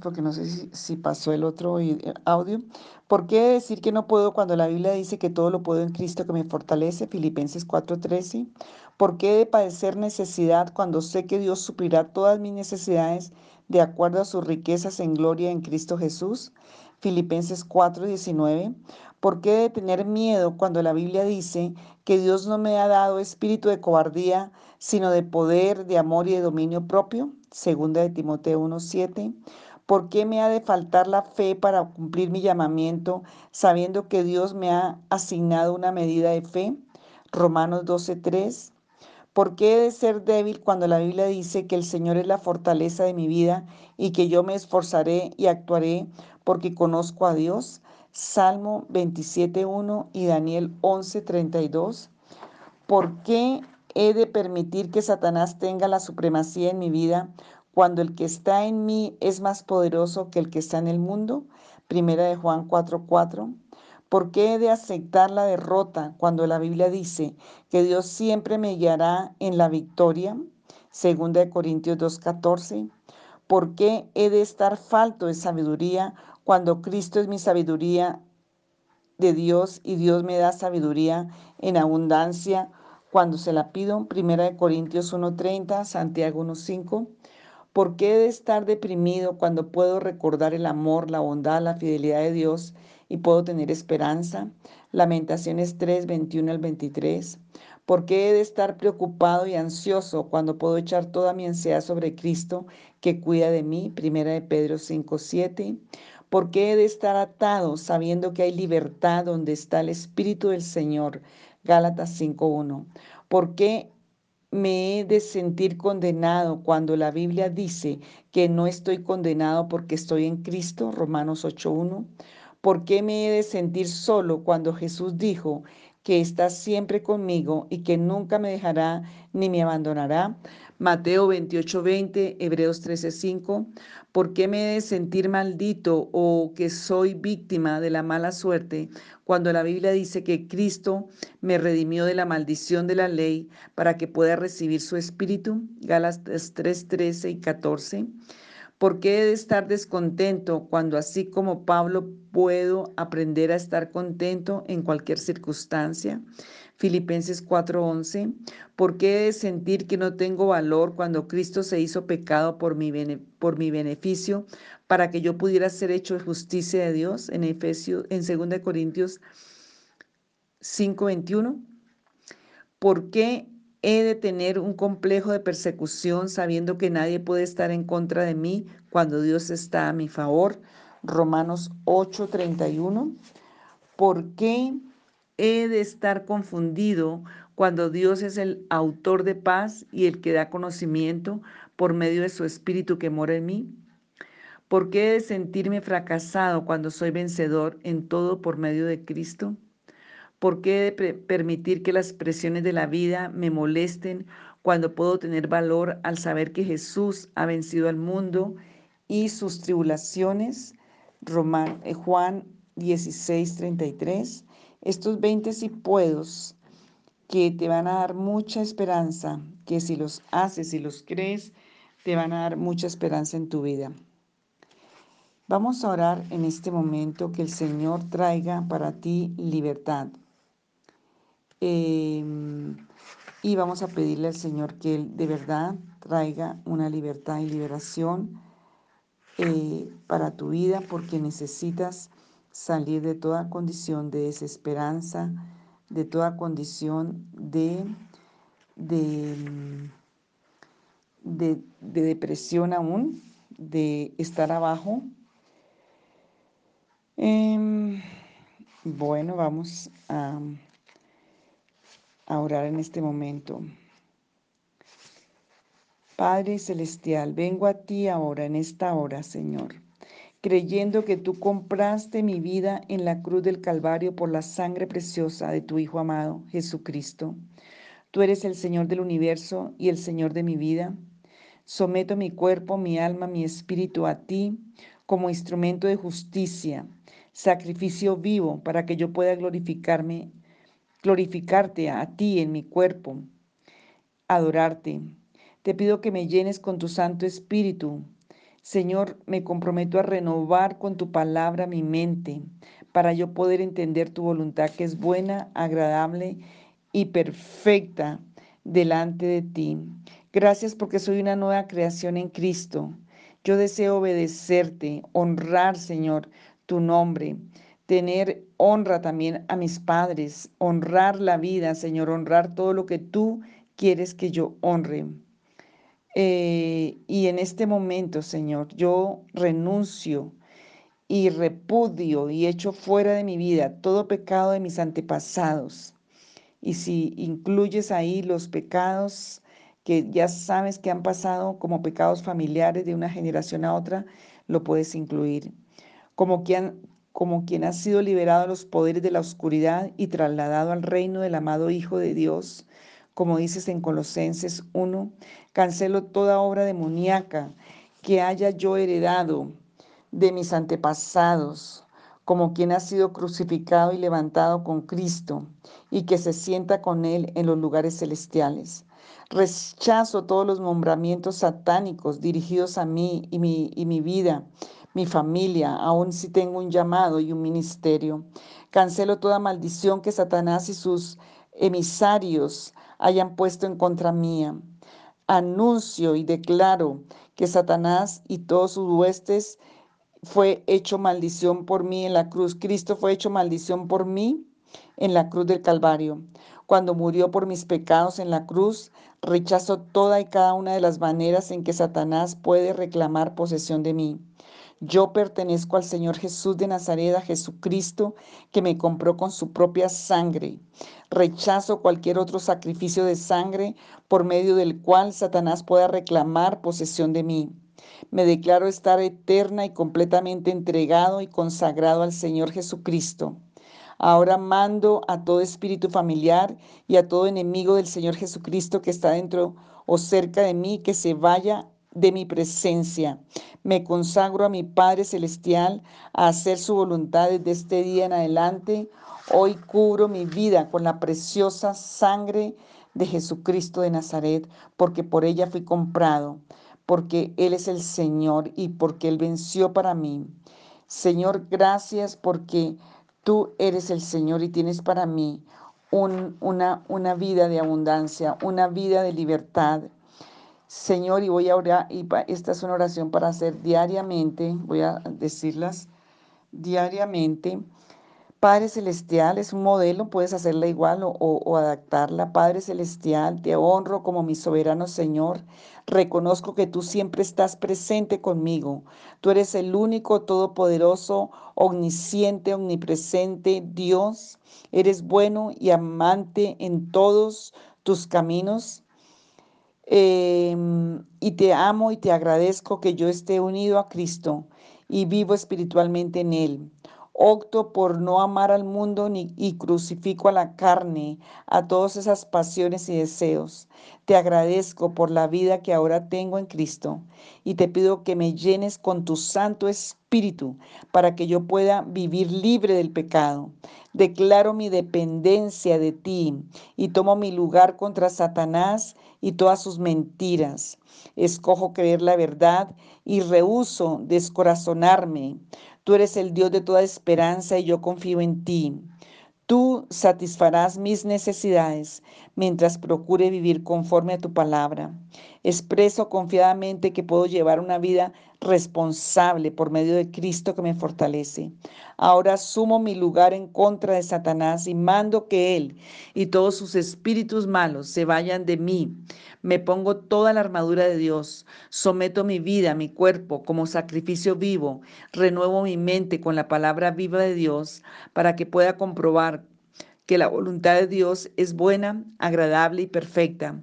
Porque no sé si, pasó el otro audio. ¿Por qué decir que no puedo cuando la Biblia dice que todo lo puedo en Cristo que me fortalece? Filipenses 4:13. ¿Por qué de padecer necesidad cuando sé que Dios suplirá todas mis necesidades de acuerdo a sus riquezas en gloria en Cristo Jesús? Filipenses 4:19. ¿Por qué de tener miedo cuando la Biblia dice que Dios no me ha dado espíritu de cobardía, sino de poder, de amor y de dominio propio? Segunda de Timoteo 1:7. ¿Por qué me ha de faltar la fe para cumplir mi llamamiento, sabiendo que Dios me ha asignado una medida de fe? Romanos 12:3. ¿Por qué he de ser débil cuando la Biblia dice que el Señor es la fortaleza de mi vida y que yo me esforzaré y actuaré porque conozco a Dios? Salmo 27.1 y Daniel 11.32. ¿Por qué he de permitir que Satanás tenga la supremacía en mi vida cuando el que está en mí es más poderoso que el que está en el mundo? Primera de Juan 4.4. ¿Por qué he de aceptar la derrota cuando la Biblia dice que Dios siempre me guiará en la victoria? Segunda de Corintios 2.14. ¿Por qué he de estar falto de sabiduría cuando Cristo es mi sabiduría de Dios y Dios me da sabiduría en abundancia cuando se la pido. Primera de Corintios 1.30, Santiago 1.5. ¿Por qué he de estar deprimido cuando puedo recordar el amor, la bondad, la fidelidad de Dios y puedo tener esperanza? Lamentaciones 3, 21 al 23. ¿Por qué he de estar preocupado y ansioso cuando puedo echar toda mi ansiedad sobre Cristo que cuida de mí? Primera de Pedro 5, 7. ¿Por qué he de estar atado sabiendo que hay libertad donde está el Espíritu del Señor? Gálatas 5.1. ¿Por qué me he de sentir condenado cuando la Biblia dice que no estoy condenado porque estoy en Cristo? Romanos 8.1. ¿Por qué me he de sentir solo cuando Jesús dijo que está siempre conmigo y que nunca me dejará ni me abandonará? Mateo 28, 20, Hebreos 13, 5. ¿Por qué me he de sentir maldito o que soy víctima de la mala suerte cuando la Biblia dice que Cristo me redimió de la maldición de la ley para que pueda recibir su espíritu? Gálatas 3, 13 y 14. ¿Por qué he de estar descontento cuando así como Pablo puedo aprender a estar contento en cualquier circunstancia? Filipenses 4:11, ¿por qué he de sentir que no tengo valor cuando Cristo se hizo pecado por mi, por mi beneficio para que yo pudiera ser hecho justicia de Dios? En Efesios, en 2 Corintios 5:21. ¿Por qué he de tener un complejo de persecución sabiendo que nadie puede estar en contra de mí cuando Dios está a mi favor? Romanos 8:31. ¿Por qué he de estar confundido cuando Dios es el autor de paz y el que da conocimiento por medio de su espíritu que mora en mí? ¿Por qué he de sentirme fracasado cuando soy vencedor en todo por medio de Cristo? ¿Por qué permitir que las presiones de la vida me molesten cuando puedo tener valor al saber que Jesús ha vencido al mundo y sus tribulaciones? Román, eh, Juan 16, 33 estos 20 si puedos que te van a dar mucha esperanza, que si los haces y los crees, te van a dar mucha esperanza en tu vida. Vamos a orar en este momento que el Señor traiga para ti libertad. Em, y vamos a pedirle al Señor que Él de verdad traiga una libertad y liberación eh, para tu vida porque necesitas salir de toda condición de desesperanza, de toda condición de, de, depresión aún, de estar abajo. Em, bueno, vamos a, a orar en este momento. Padre Celestial, vengo a ti ahora, en esta hora, Señor creyendo que tú compraste mi vida en la cruz del Calvario por la sangre preciosa de tu Hijo amado, Jesucristo. Tú eres el Señor del universo y el Señor de mi vida. Someto mi cuerpo, mi alma, mi espíritu a ti como instrumento de justicia, sacrificio vivo para que yo pueda glorificarme, glorificarte a ti en mi cuerpo, adorarte. Te pido que me llenes con tu Santo Espíritu Señor, me comprometo a renovar con tu palabra mi mente para yo poder entender tu voluntad que es buena, agradable y perfecta delante de ti. Gracias porque soy una nueva creación en Cristo. Yo deseo obedecerte, honrar, Señor, tu nombre, tener honra también a mis padres, honrar la vida, Señor, honrar todo lo que tú quieres que yo honre. Eh, y en este momento, Señor, yo renuncio y repudio y echo fuera de mi vida todo pecado de mis antepasados. Y si incluyes ahí los pecados que ya sabes que han pasado como pecados familiares de una generación a otra, lo puedes incluir. Como quien, como quien ha sido liberado de los poderes de la oscuridad y trasladado al reino del amado Hijo de Dios, como dices en Colosenses 1, cancelo toda obra demoníaca que haya yo heredado de mis antepasados, como quien ha sido crucificado y levantado con Cristo y que se sienta con Él en los lugares celestiales. Rechazo todos los nombramientos satánicos dirigidos a mí y mi, y mi vida, mi familia, aun si tengo un llamado y un ministerio. Cancelo toda maldición que Satanás y sus emisarios hayan puesto en contra mía. Anuncio y declaro que Satanás y todos sus huestes fue hecho maldición por mí en la cruz. Cristo fue hecho maldición por mí en la cruz del Calvario. Cuando murió por mis pecados en la cruz, rechazo toda y cada una de las maneras en que Satanás puede reclamar posesión de mí. Yo pertenezco al Señor Jesús de Nazaret, a Jesucristo, que me compró con su propia sangre. Rechazo cualquier otro sacrificio de sangre por medio del cual Satanás pueda reclamar posesión de mí. Me declaro estar eterna y completamente entregado y consagrado al Señor Jesucristo. Ahora mando a todo espíritu familiar y a todo enemigo del Señor Jesucristo que está dentro o cerca de mí que se vaya de mi presencia. Me consagro a mi Padre Celestial a hacer su voluntad desde este día en adelante. Hoy cubro mi vida con la preciosa sangre de Jesucristo de Nazaret, porque por ella fui comprado, porque Él es el Señor y porque Él venció para mí. Señor, gracias porque Tú eres el Señor y tienes para mí una, una vida de abundancia, una vida de libertad. Señor, y voy a orar, y esta es una oración para hacer diariamente, voy a decirlas diariamente. Padre Celestial es un modelo, puedes hacerla igual o, o, adaptarla. Padre Celestial, te honro como mi soberano Señor. Reconozco que tú siempre estás presente conmigo. Tú eres el único, todopoderoso, omnisciente, omnipresente Dios. Eres bueno y amante en todos tus caminos. Em, y te amo y te agradezco que yo esté unido a Cristo y vivo espiritualmente en Él. Opto por no amar al mundo ni, y crucifico a la carne, a todas esas pasiones y deseos. Te agradezco por la vida que ahora tengo en Cristo y te pido que me llenes con tu Santo Espíritu para que yo pueda vivir libre del pecado. Declaro mi dependencia de ti y tomo mi lugar contra Satanás y todas sus mentiras. Escojo creer la verdad y rehuso descorazonarme. Tú eres el Dios de toda esperanza y yo confío en ti. Tú satisfarás mis necesidades mientras procure vivir conforme a tu palabra. Expreso confiadamente que puedo llevar una vida responsable por medio de Cristo que me fortalece. Ahora asumo mi lugar en contra de Satanás y mando que él y todos sus espíritus malos se vayan de mí. Me pongo toda la armadura de Dios, someto mi vida, mi cuerpo como sacrificio vivo, renuevo mi mente con la palabra viva de Dios para que pueda comprobar que la voluntad de Dios es buena, agradable y perfecta.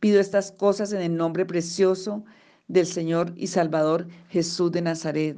Pido estas cosas en el nombre precioso del Señor y Salvador Jesús de Nazaret.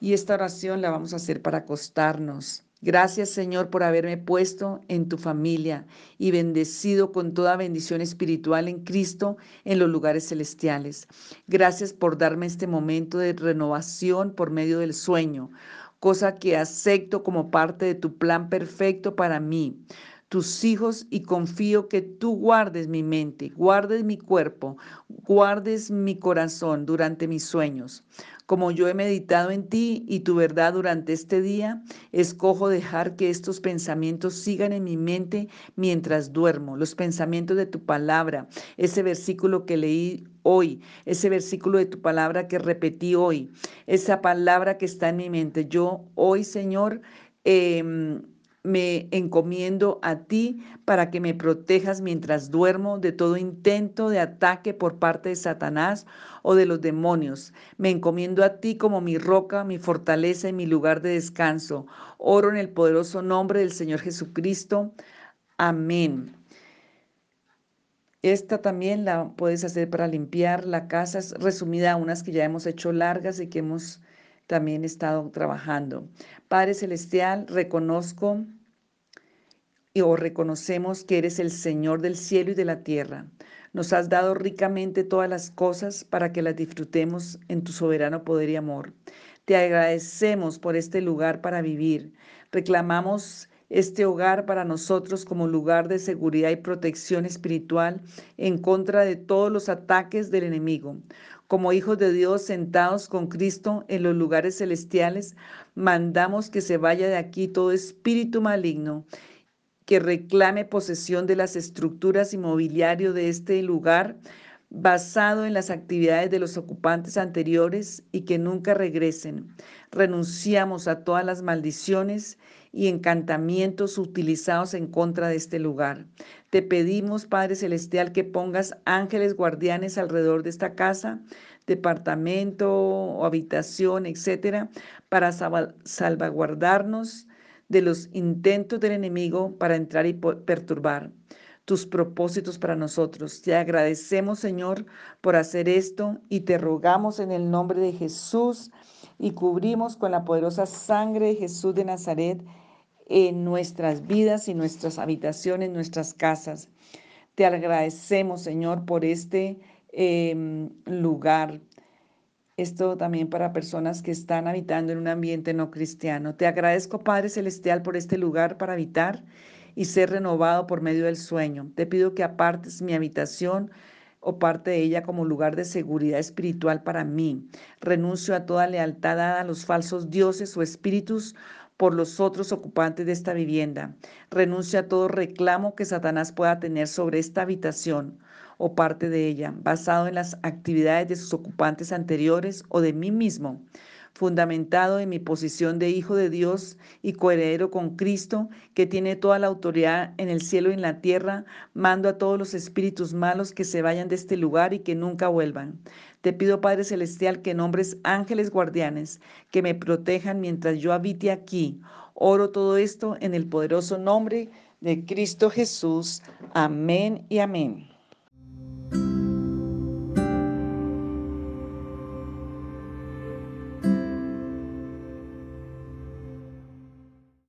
Y esta oración la vamos a hacer para acostarnos. Gracias Señor por haberme puesto en tu familia y bendecido con toda bendición espiritual en Cristo en los lugares celestiales. Gracias por darme este momento de renovación por medio del sueño, cosa que acepto como parte de tu plan perfecto para mí. Tus hijos y confío que tú guardes mi mente, guardes mi cuerpo, guardes mi corazón durante mis sueños. Como yo he meditado en ti y tu verdad durante este día, escojo dejar que estos pensamientos sigan en mi mente mientras duermo, los pensamientos de tu palabra, ese versículo que leí hoy, ese versículo de tu palabra que repetí hoy, esa palabra que está en mi mente. Yo hoy, Señor, eh, me encomiendo a ti para que me protejas mientras duermo de todo intento de ataque por parte de Satanás o de los demonios. Me encomiendo a ti como mi roca, mi fortaleza y mi lugar de descanso. Oro en el poderoso nombre del Señor Jesucristo. Amén. Esta también la puedes hacer para limpiar la casa, es resumida a unas que ya hemos hecho largas y que hemos también estado trabajando. Padre Celestial, reconozco y o reconocemos que eres el Señor del cielo y de la tierra. Nos has dado ricamente todas las cosas para que las disfrutemos en tu soberano poder y amor. Te agradecemos por este lugar para vivir. Reclamamos este hogar para nosotros como lugar de seguridad y protección espiritual en contra de todos los ataques del enemigo. Como hijos de Dios sentados con Cristo en los lugares celestiales, mandamos que se vaya de aquí todo espíritu maligno que reclame posesión de las estructuras inmobiliario de este lugar basado en las actividades de los ocupantes anteriores y que nunca regresen. Renunciamos a todas las maldiciones y encantamientos utilizados en contra de este lugar. Te pedimos, Padre Celestial, que pongas ángeles guardianes alrededor de esta casa, departamento o habitación, etcétera, para salvaguardarnos de los intentos del enemigo para entrar y perturbar tus propósitos para nosotros. Te agradecemos, Señor, por hacer esto y te rogamos en el nombre de Jesús y cubrimos con la poderosa sangre de Jesús de Nazaret en nuestras vidas y nuestras habitaciones, nuestras casas. Te agradecemos, Señor, por este em, lugar. Esto también para personas que están habitando en un ambiente no cristiano. Te agradezco, Padre Celestial, por este lugar para habitar y ser renovado por medio del sueño. Te pido que apartes mi habitación o parte de ella como lugar de seguridad espiritual para mí. Renuncio a toda lealtad dada a los falsos dioses o espíritus por los otros ocupantes de esta vivienda. Renuncio a todo reclamo que Satanás pueda tener sobre esta habitación o parte de ella, basado en las actividades de sus ocupantes anteriores o de mí mismo, fundamentado en mi posición de hijo de Dios y coheredero con Cristo, que tiene toda la autoridad en el cielo y en la tierra, mando a todos los espíritus malos que se vayan de este lugar y que nunca vuelvan. Te pido, Padre Celestial, que nombres ángeles guardianes que me protejan mientras yo habite aquí. Oro todo esto en el poderoso nombre de Cristo Jesús. Amén y amén.